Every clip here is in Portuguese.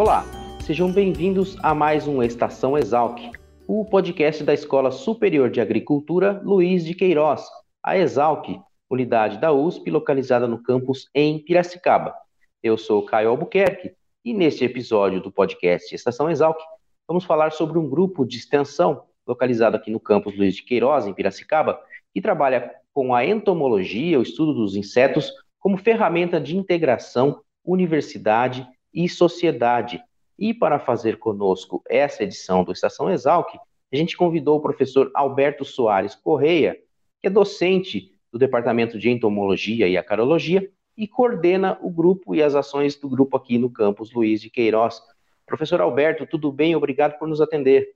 Olá, sejam bem-vindos a mais um Estação Exalc, o podcast da Escola Superior de Agricultura Luiz de Queiroz, a Exalc, unidade da USP localizada no campus em Piracicaba. Eu sou Caio Albuquerque e neste episódio do podcast Estação Exalc, vamos falar sobre um grupo de extensão localizado aqui no campus Luiz de Queiroz, em Piracicaba, que trabalha com a entomologia, o estudo dos insetos, como ferramenta de integração universidade e sociedade. E para fazer conosco essa edição do Estação Exalc, a gente convidou o professor Alberto Soares Correia, que é docente do Departamento de Entomologia e Acarologia e coordena o grupo e as ações do grupo aqui no campus Luiz de Queiroz. Professor Alberto, tudo bem? Obrigado por nos atender.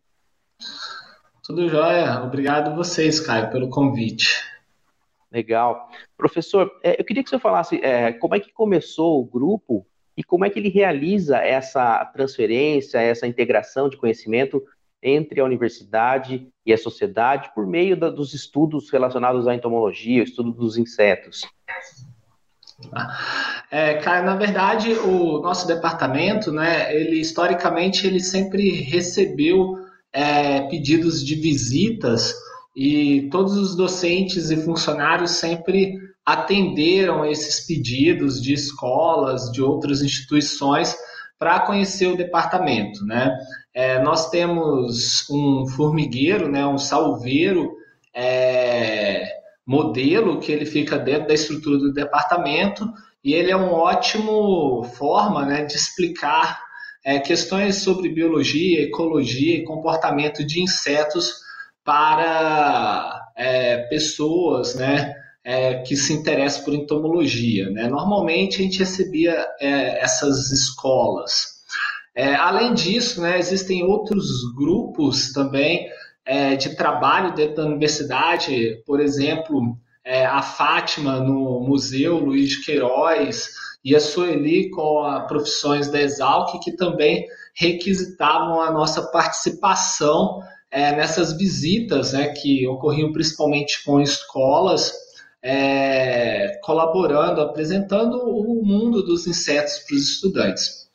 Tudo jóia. Obrigado vocês, Caio, pelo convite. Legal. Professor, é, eu queria que você falasse é, como é que começou o grupo e como é que ele realiza essa transferência, essa integração de conhecimento entre a universidade e a sociedade por meio da, dos estudos relacionados à entomologia, o estudo dos insetos. É, cara, na verdade, o nosso departamento, né, ele historicamente ele sempre recebeu é, pedidos de visitas e todos os docentes e funcionários sempre atenderam esses pedidos de escolas, de outras instituições, para conhecer o departamento. Né? É, nós temos um formigueiro, né, um salveiro é, modelo que ele fica dentro da estrutura do departamento e ele é uma ótima forma né, de explicar é, questões sobre biologia, ecologia e comportamento de insetos para é, pessoas, né, é, que se interessam por entomologia. Né? Normalmente a gente recebia é, essas escolas. É, além disso, né, existem outros grupos também é, de trabalho dentro da universidade, por exemplo, é, a Fátima no Museu Luiz de Queiroz e a Sueli com a Profissões da Exalc, que também requisitavam a nossa participação é, nessas visitas, né, que ocorriam principalmente com escolas é, colaborando, apresentando o mundo dos insetos para os estudantes.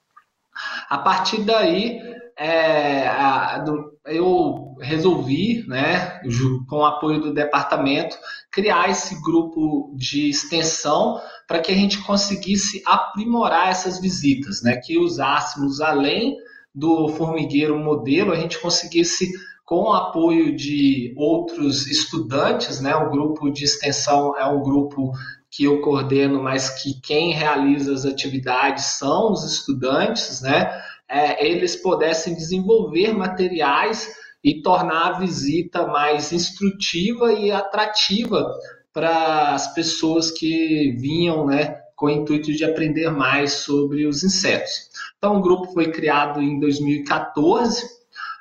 A partir daí, é, a, do, eu resolvi, né, com o apoio do departamento, criar esse grupo de extensão para que a gente conseguisse aprimorar essas visitas, né, que usássemos além do formigueiro modelo, a gente conseguisse com o apoio de outros estudantes, né? O grupo de extensão é um grupo que eu coordeno, mas que quem realiza as atividades são os estudantes, né? É, eles pudessem desenvolver materiais e tornar a visita mais instrutiva e atrativa para as pessoas que vinham, né, com o intuito de aprender mais sobre os insetos. Então, o grupo foi criado em 2014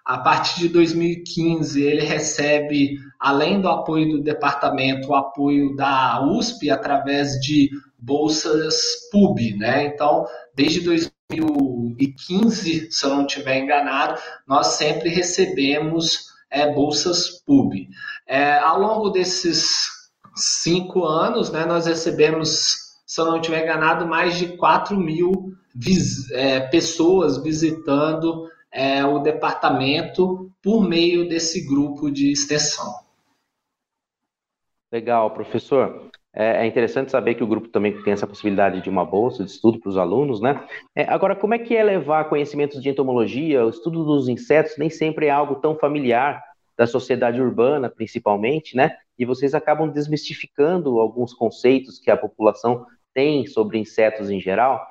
a partir de 2015, ele recebe, além do apoio do departamento, o apoio da USP através de bolsas PUB, né? Então, desde 2015, se eu não estiver enganado, nós sempre recebemos é, bolsas PUB. É, ao longo desses cinco anos, né, nós recebemos, se eu não estiver enganado, mais de 4 mil vis é, pessoas visitando é, o departamento por meio desse grupo de extensão. Legal, professor. É, é interessante saber que o grupo também tem essa possibilidade de uma bolsa de estudo para os alunos, né? É, agora, como é que é levar conhecimentos de entomologia, o estudo dos insetos, nem sempre é algo tão familiar da sociedade urbana, principalmente, né? E vocês acabam desmistificando alguns conceitos que a população tem sobre insetos em geral.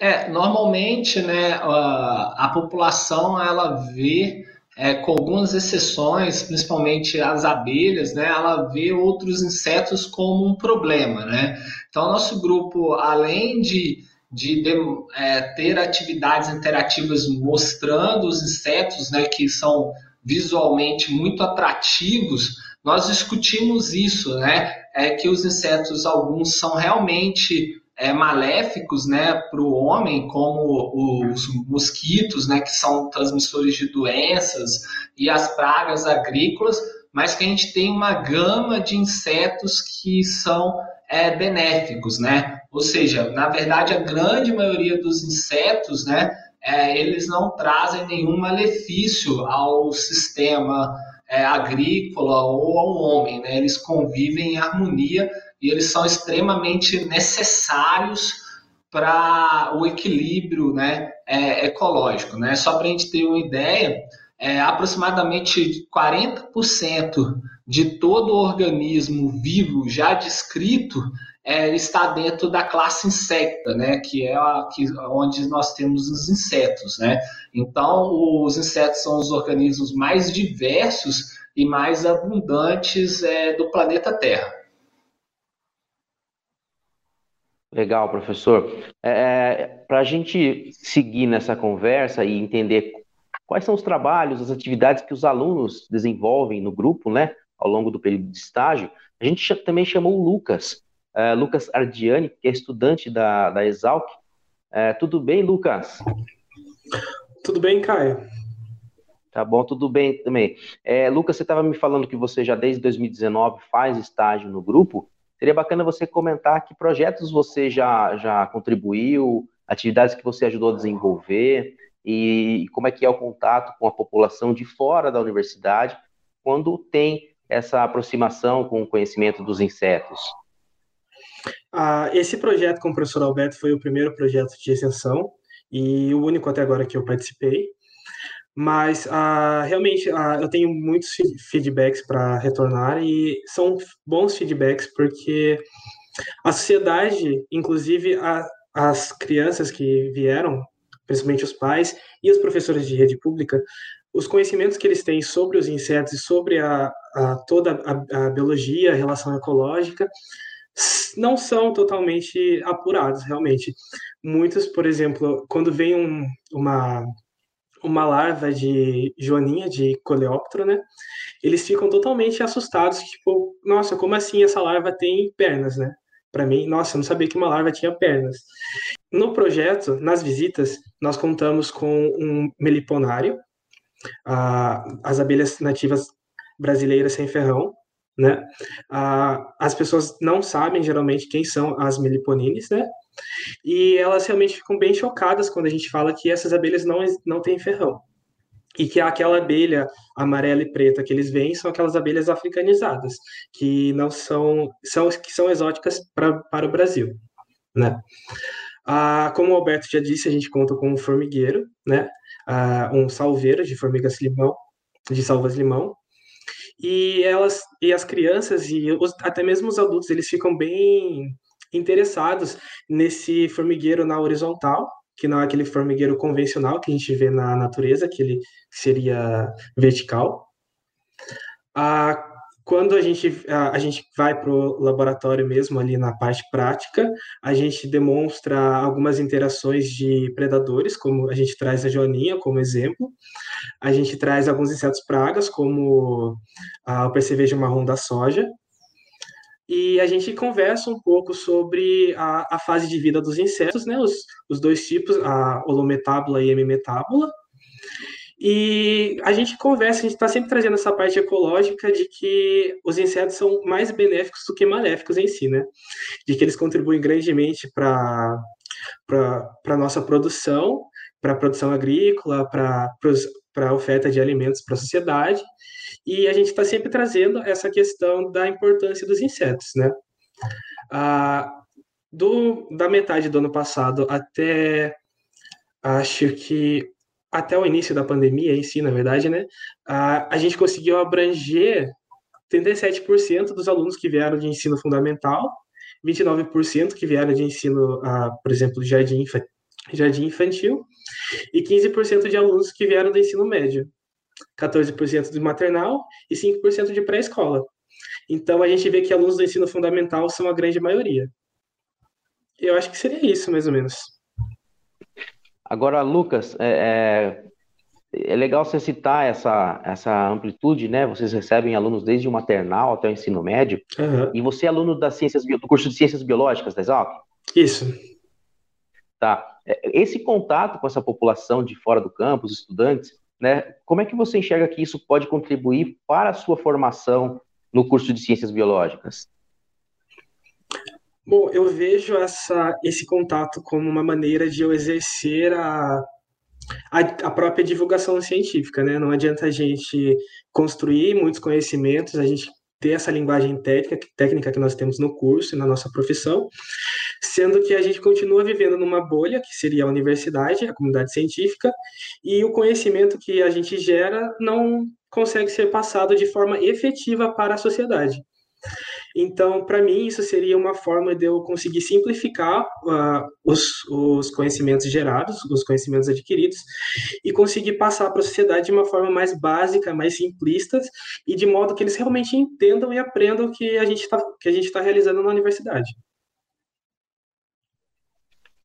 É, normalmente, né, a, a população ela vê, é, com algumas exceções, principalmente as abelhas, né, ela vê outros insetos como um problema, né? Então, nosso grupo, além de de, de é, ter atividades interativas mostrando os insetos, né, que são visualmente muito atrativos, nós discutimos isso, né, é que os insetos alguns são realmente é, maléficos, né, para o homem, como os mosquitos, né, que são transmissores de doenças e as pragas agrícolas, mas que a gente tem uma gama de insetos que são é, benéficos, né? Ou seja, na verdade, a grande maioria dos insetos, né, é, eles não trazem nenhum malefício ao sistema é, agrícola ou ao homem, né? Eles convivem em harmonia e eles são extremamente necessários para o equilíbrio, né, é, ecológico, né? Só para a gente ter uma ideia, é, aproximadamente 40% de todo organismo vivo já descrito é, está dentro da classe insecta, né, que é a, que, onde nós temos os insetos, né. Então, os insetos são os organismos mais diversos e mais abundantes é, do planeta Terra. Legal, professor. É, é Para a gente seguir nessa conversa e entender quais são os trabalhos, as atividades que os alunos desenvolvem no grupo, né, ao longo do período de estágio. A gente também chamou o Lucas, uh, Lucas Ardiani, que é estudante da, da Exalc. Uh, tudo bem, Lucas? Tudo bem, Caio. Tá bom, tudo bem também. É, Lucas, você estava me falando que você já desde 2019 faz estágio no grupo. Seria bacana você comentar que projetos você já, já contribuiu, atividades que você ajudou a desenvolver, e como é que é o contato com a população de fora da universidade quando tem essa aproximação com o conhecimento dos insetos? Ah, esse projeto com o professor Alberto foi o primeiro projeto de extensão e o único até agora que eu participei. Mas ah, realmente ah, eu tenho muitos feedbacks para retornar e são bons feedbacks porque a sociedade, inclusive a, as crianças que vieram principalmente os pais e os professores de rede pública, os conhecimentos que eles têm sobre os insetos e sobre a, a toda a, a, biologia, a relação ecológica, não são totalmente apurados, realmente. Muitos, por exemplo, quando vem um, uma, uma larva de joaninha, de coleóptero, né? Eles ficam totalmente assustados, tipo, nossa, como assim essa larva tem pernas, né? Para mim, nossa, eu não sabia que uma larva tinha pernas. No projeto, nas visitas, nós contamos com um meliponário, as abelhas nativas brasileiras sem ferrão, né? as pessoas não sabem geralmente quem são as meliponines, né? E elas realmente ficam bem chocadas quando a gente fala que essas abelhas não, não têm ferrão. E que aquela abelha amarela e preta que eles veem são aquelas abelhas africanizadas, que não são, são que são exóticas pra, para o Brasil, né? Ah, como o Alberto já disse, a gente conta com um formigueiro, né? Ah, um salveiro de formigas limão, de salvas limão. E elas e as crianças e os, até mesmo os adultos, eles ficam bem interessados nesse formigueiro na horizontal, que não é aquele formigueiro convencional que a gente vê na natureza, que ele seria vertical. Ah, quando a gente, a, a gente vai para o laboratório mesmo, ali na parte prática, a gente demonstra algumas interações de predadores, como a gente traz a joaninha como exemplo, a gente traz alguns insetos pragas, como a, o percevejo marrom da soja, e a gente conversa um pouco sobre a, a fase de vida dos insetos, né, os, os dois tipos, a holometábula e hemimetábula, e a gente conversa, a gente está sempre trazendo essa parte ecológica de que os insetos são mais benéficos do que maléficos em si, né? De que eles contribuem grandemente para a nossa produção, para a produção agrícola, para a oferta de alimentos para a sociedade. E a gente está sempre trazendo essa questão da importância dos insetos, né? Ah, do, da metade do ano passado até acho que até o início da pandemia em si, na verdade, né, a, a gente conseguiu abranger 37% dos alunos que vieram de ensino fundamental, 29% que vieram de ensino, por exemplo, jardim, jardim infantil, e 15% de alunos que vieram do ensino médio, 14% do maternal e 5% de pré-escola. Então, a gente vê que alunos do ensino fundamental são a grande maioria. Eu acho que seria isso, mais ou menos. Agora, Lucas, é, é, é, legal você citar essa, essa amplitude, né? Vocês recebem alunos desde o maternal até o ensino médio, uhum. e você é aluno das ciências, do curso de Ciências Biológicas da Exalc? Isso. Tá. É, esse contato com essa população de fora do campus, estudantes, né? Como é que você enxerga que isso pode contribuir para a sua formação no curso de Ciências Biológicas? Bom, eu vejo essa, esse contato como uma maneira de eu exercer a, a, a, própria divulgação científica, né? Não adianta a gente construir muitos conhecimentos, a gente ter essa linguagem técnica, técnica que nós temos no curso e na nossa profissão, sendo que a gente continua vivendo numa bolha, que seria a universidade, a comunidade científica, e o conhecimento que a gente gera não consegue ser passado de forma efetiva para a sociedade. Então, para mim, isso seria uma forma de eu conseguir simplificar uh, os, os conhecimentos gerados, os conhecimentos adquiridos, e conseguir passar para a sociedade de uma forma mais básica, mais simplista, e de modo que eles realmente entendam e aprendam o que a gente está tá realizando na universidade.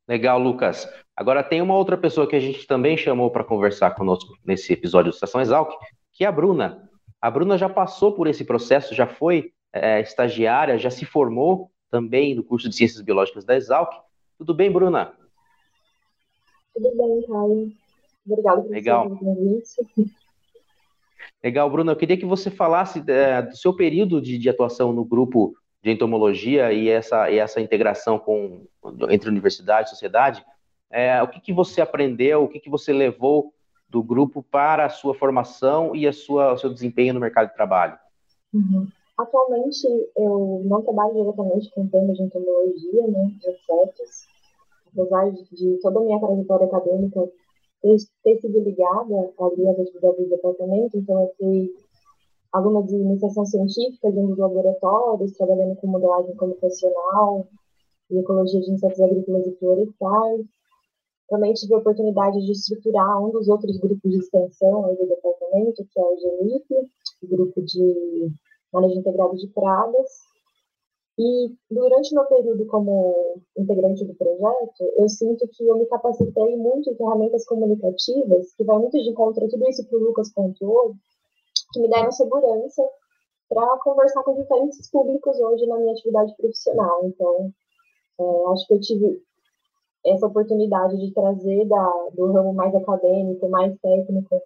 Legal, Lucas. Agora tem uma outra pessoa que a gente também chamou para conversar conosco nesse episódio do Estação Exalc, que é a Bruna. A Bruna já passou por esse processo, já foi é, estagiária, já se formou também no curso de Ciências Biológicas da Exalc. Tudo bem, Bruna? Tudo bem, Caio. Obrigada por Legal. Legal, Bruna. Eu queria que você falasse é, do seu período de, de, atuação no grupo de entomologia e essa, e essa integração com, entre universidade e sociedade. É, o que, que você aprendeu, o que, que você levou do grupo para a sua formação e a sua, o seu desempenho no mercado de trabalho? Uhum. Atualmente, eu não trabalho diretamente com temas de entomologia, né, de insetos, apesar de, toda a minha trajetória acadêmica ter, ter sido ligada ali às atividades do departamento, então eu fui aluna de iniciação científica de um dos laboratórios, trabalhando com modelagem computacional e ecologia de insetos agrícolas e florestais. Também tive a oportunidade de estruturar um dos outros grupos de extensão do departamento, que é o GENIP, grupo de manejo integrado de pragas. E durante meu período como integrante do projeto, eu sinto que eu me capacitei muito em ferramentas comunicativas, que vai muito de encontro a tudo isso que o Lucas contou, que me deram segurança para conversar com diferentes públicos hoje na minha atividade profissional. Então, é, acho que eu tive essa oportunidade de trazer da, do ramo mais acadêmico, mais técnico,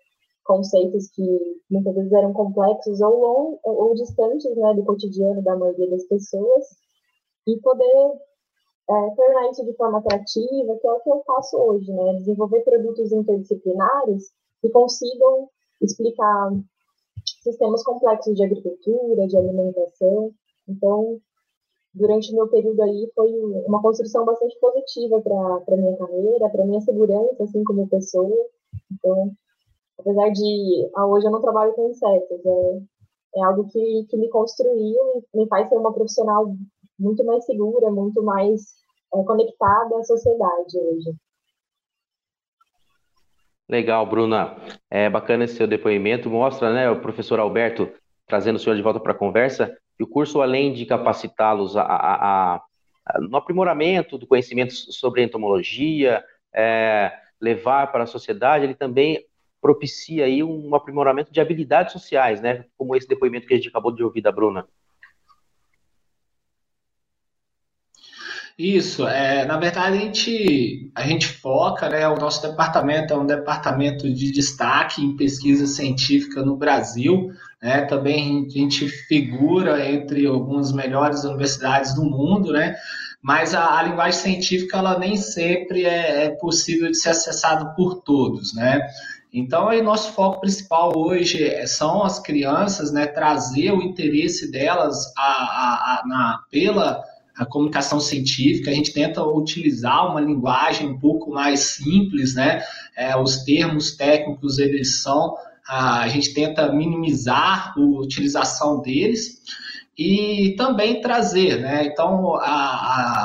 conceitos que muitas vezes eram complexos ou, long, ou distantes né, do cotidiano da maioria das pessoas e poder é, tornar isso de forma atrativa, que é o que eu faço hoje, né? Desenvolver produtos interdisciplinares que consigam explicar sistemas complexos de agricultura, de alimentação. Então, durante o meu período aí, foi uma construção bastante positiva para a minha carreira, para minha segurança, assim, como pessoa. Então, apesar de ah, hoje eu não trabalho com insetos, é, é algo que, que me construiu e me faz ser uma profissional muito mais segura, muito mais é, conectada à sociedade hoje. Legal, Bruna. É bacana esse seu depoimento. Mostra, né, o professor Alberto trazendo o senhor de volta para a conversa. E o curso, além de capacitá-los a, a, a, no aprimoramento do conhecimento sobre entomologia, é, levar para a sociedade, ele também propicia aí um aprimoramento de habilidades sociais, né? Como esse depoimento que a gente acabou de ouvir da Bruna. Isso, é, na verdade a gente, a gente foca, né, o nosso departamento é um departamento de destaque em pesquisa científica no Brasil, né, também a gente figura entre algumas melhores universidades do mundo, né, mas a, a linguagem científica ela nem sempre é, é possível de ser acessada por todos, né, então, aí, nosso foco principal hoje é, são as crianças, né, trazer o interesse delas a, a, a, na, pela a comunicação científica. A gente tenta utilizar uma linguagem um pouco mais simples, né? É, os termos técnicos, eles são, a, a gente tenta minimizar a utilização deles e também trazer, né? Então, a,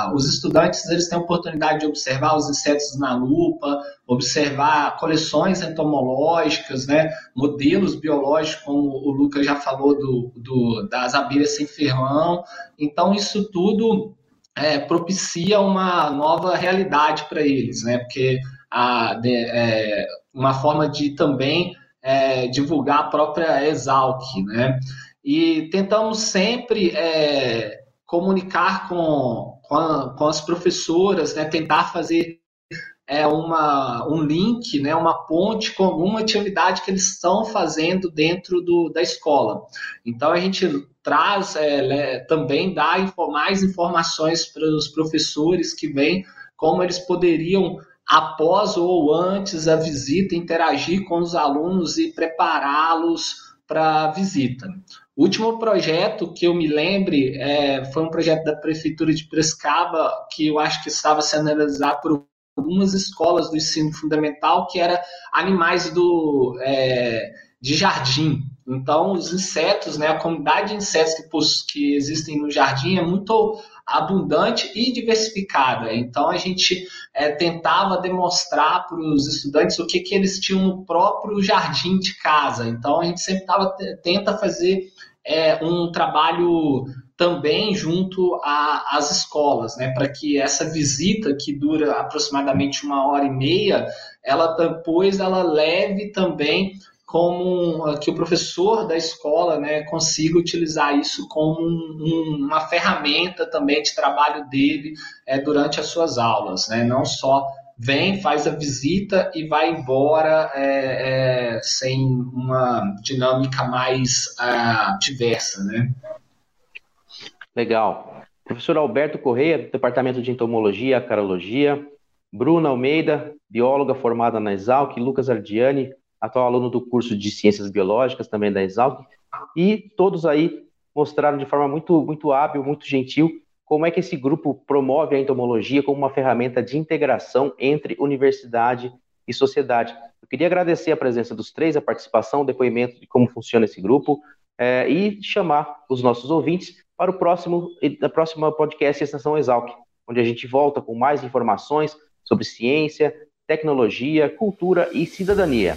a, os estudantes eles têm a oportunidade de observar os insetos na lupa, observar coleções entomológicas, né? Modelos biológicos, como o Lucas já falou do, do das abelhas sem ferrão. Então, isso tudo é, propicia uma nova realidade para eles, né? Porque a, de, é, uma forma de também é, divulgar a própria Exalc, né? E tentamos sempre é, comunicar com, com, a, com, as professoras, né? tentar fazer é, uma, um link, né? uma ponte com alguma atividade que eles estão fazendo dentro do, da escola. Então a gente traz é, também dá mais informações para os professores que vêm, como eles poderiam após ou antes a visita, interagir com os alunos e prepará-los para visita. O último projeto que eu me lembre é, foi um projeto da Prefeitura de Prescaba, que eu acho que estava sendo realizado por algumas escolas do ensino fundamental, que era animais do, é, de jardim. Então, os insetos, né, a comunidade de insetos que, que existem no jardim é muito abundante e diversificada. Então, a gente é, tentava demonstrar para os estudantes o que, que eles tinham no próprio jardim de casa. Então, a gente sempre tava, tenta fazer é, um trabalho também junto às escolas, né, para que essa visita que dura aproximadamente uma hora e meia, ela depois ela leve também como que o professor da escola né, consiga utilizar isso como um, uma ferramenta também de trabalho dele é, durante as suas aulas, né? não só vem, faz a visita e vai embora é, é, sem uma dinâmica mais uh, diversa. Né? Legal. Professor Alberto Correia, do Departamento de Entomologia e Carologia, Bruna Almeida, bióloga formada na Exalc, Lucas Ardiani, atual aluno do curso de Ciências Biológicas, também da Exalc, e todos aí mostraram de forma muito, muito hábil, muito gentil, como é que esse grupo promove a entomologia como uma ferramenta de integração entre universidade e sociedade. Eu queria agradecer a presença dos três, a participação, o depoimento de como funciona esse grupo, é, e chamar os nossos ouvintes para o próximo, da próxima podcast Estação Exalc, onde a gente volta com mais informações sobre ciência, tecnologia, cultura e cidadania.